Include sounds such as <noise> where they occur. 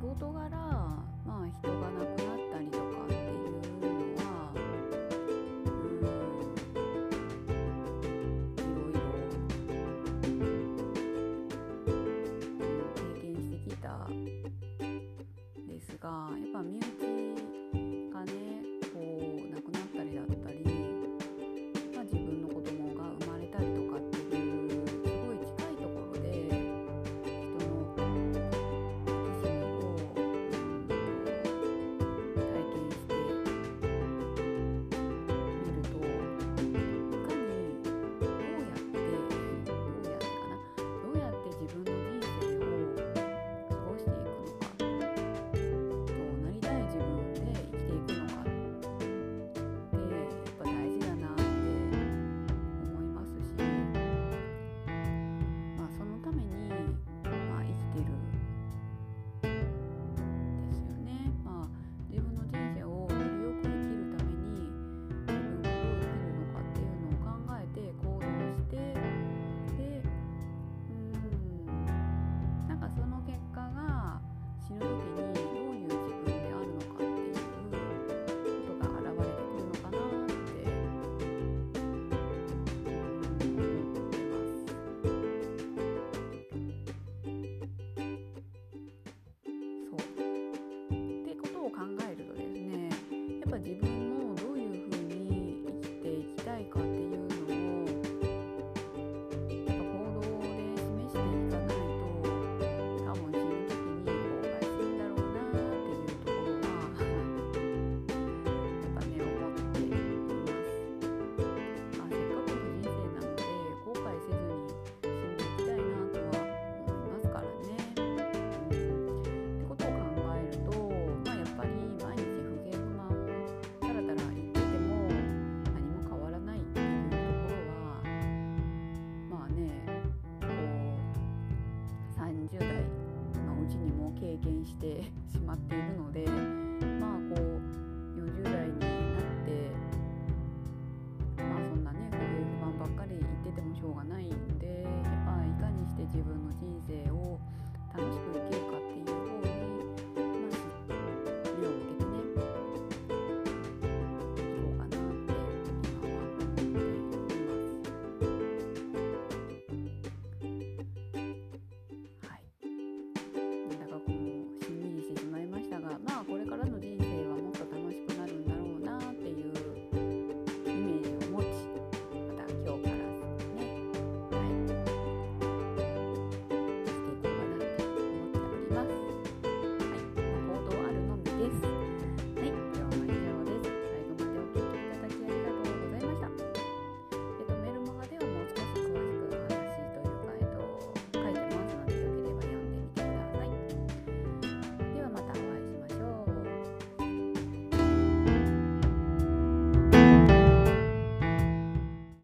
仕事柄、まあ、人が亡くなったりとかっていうのはうんいろいろ経験してきた。ですがやっぱ身内がねぱ自分験して <laughs> しまっているのでまあこう40代になってまあそんなねこういう不満ばっかり言っててもしょうがないんでやっぱいかにして自分の人生を楽しく生きるか